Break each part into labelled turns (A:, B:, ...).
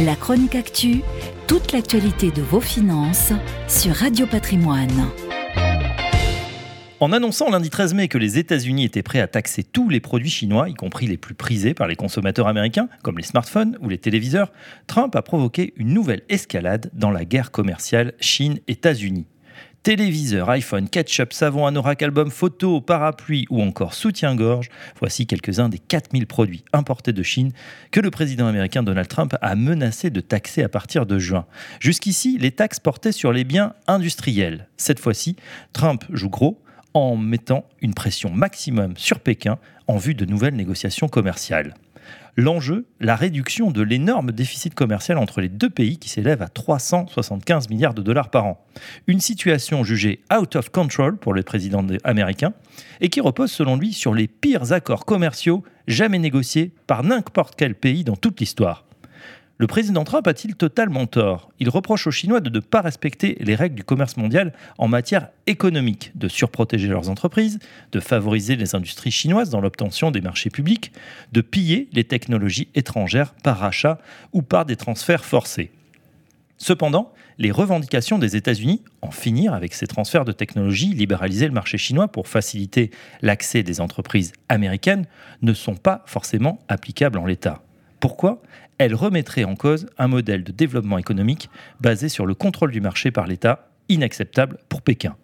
A: La chronique actu, toute l'actualité de vos finances sur Radio Patrimoine.
B: En annonçant lundi 13 mai que les États-Unis étaient prêts à taxer tous les produits chinois, y compris les plus prisés par les consommateurs américains, comme les smartphones ou les téléviseurs, Trump a provoqué une nouvelle escalade dans la guerre commerciale Chine-États-Unis. Téléviseur, iPhone, ketchup, savon, anorak, album, photo, parapluie ou encore soutien-gorge, voici quelques-uns des 4000 produits importés de Chine que le président américain Donald Trump a menacé de taxer à partir de juin. Jusqu'ici, les taxes portaient sur les biens industriels. Cette fois-ci, Trump joue gros en mettant une pression maximum sur Pékin en vue de nouvelles négociations commerciales. L'enjeu, la réduction de l'énorme déficit commercial entre les deux pays qui s'élève à 375 milliards de dollars par an. Une situation jugée out of control pour le président américain et qui repose selon lui sur les pires accords commerciaux jamais négociés par n'importe quel pays dans toute l'histoire. Le président Trump a-t-il totalement tort? Il reproche aux Chinois de ne pas respecter les règles du commerce mondial en matière économique, de surprotéger leurs entreprises, de favoriser les industries chinoises dans l'obtention des marchés publics, de piller les technologies étrangères par rachat ou par des transferts forcés. Cependant, les revendications des États-Unis, en finir avec ces transferts de technologie, libéraliser le marché chinois pour faciliter l'accès des entreprises américaines, ne sont pas forcément applicables en l'état. Pourquoi Elle remettrait en cause un modèle de développement économique basé sur le contrôle du marché par l'État, inacceptable pour Pékin.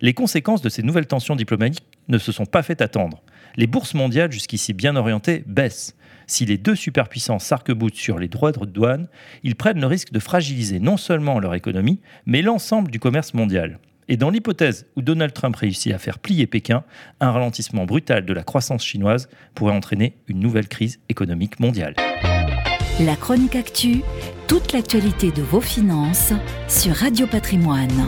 B: Les conséquences de ces nouvelles tensions diplomatiques ne se sont pas fait attendre. Les bourses mondiales, jusqu'ici bien orientées, baissent. Si les deux superpuissances s'arc-boutent sur les droits de douane, ils prennent le risque de fragiliser non seulement leur économie, mais l'ensemble du commerce mondial. Et dans l'hypothèse où Donald Trump réussit à faire plier Pékin, un ralentissement brutal de la croissance chinoise pourrait entraîner une nouvelle crise économique mondiale.
A: La chronique actu, toute l'actualité de vos finances sur Radio Patrimoine.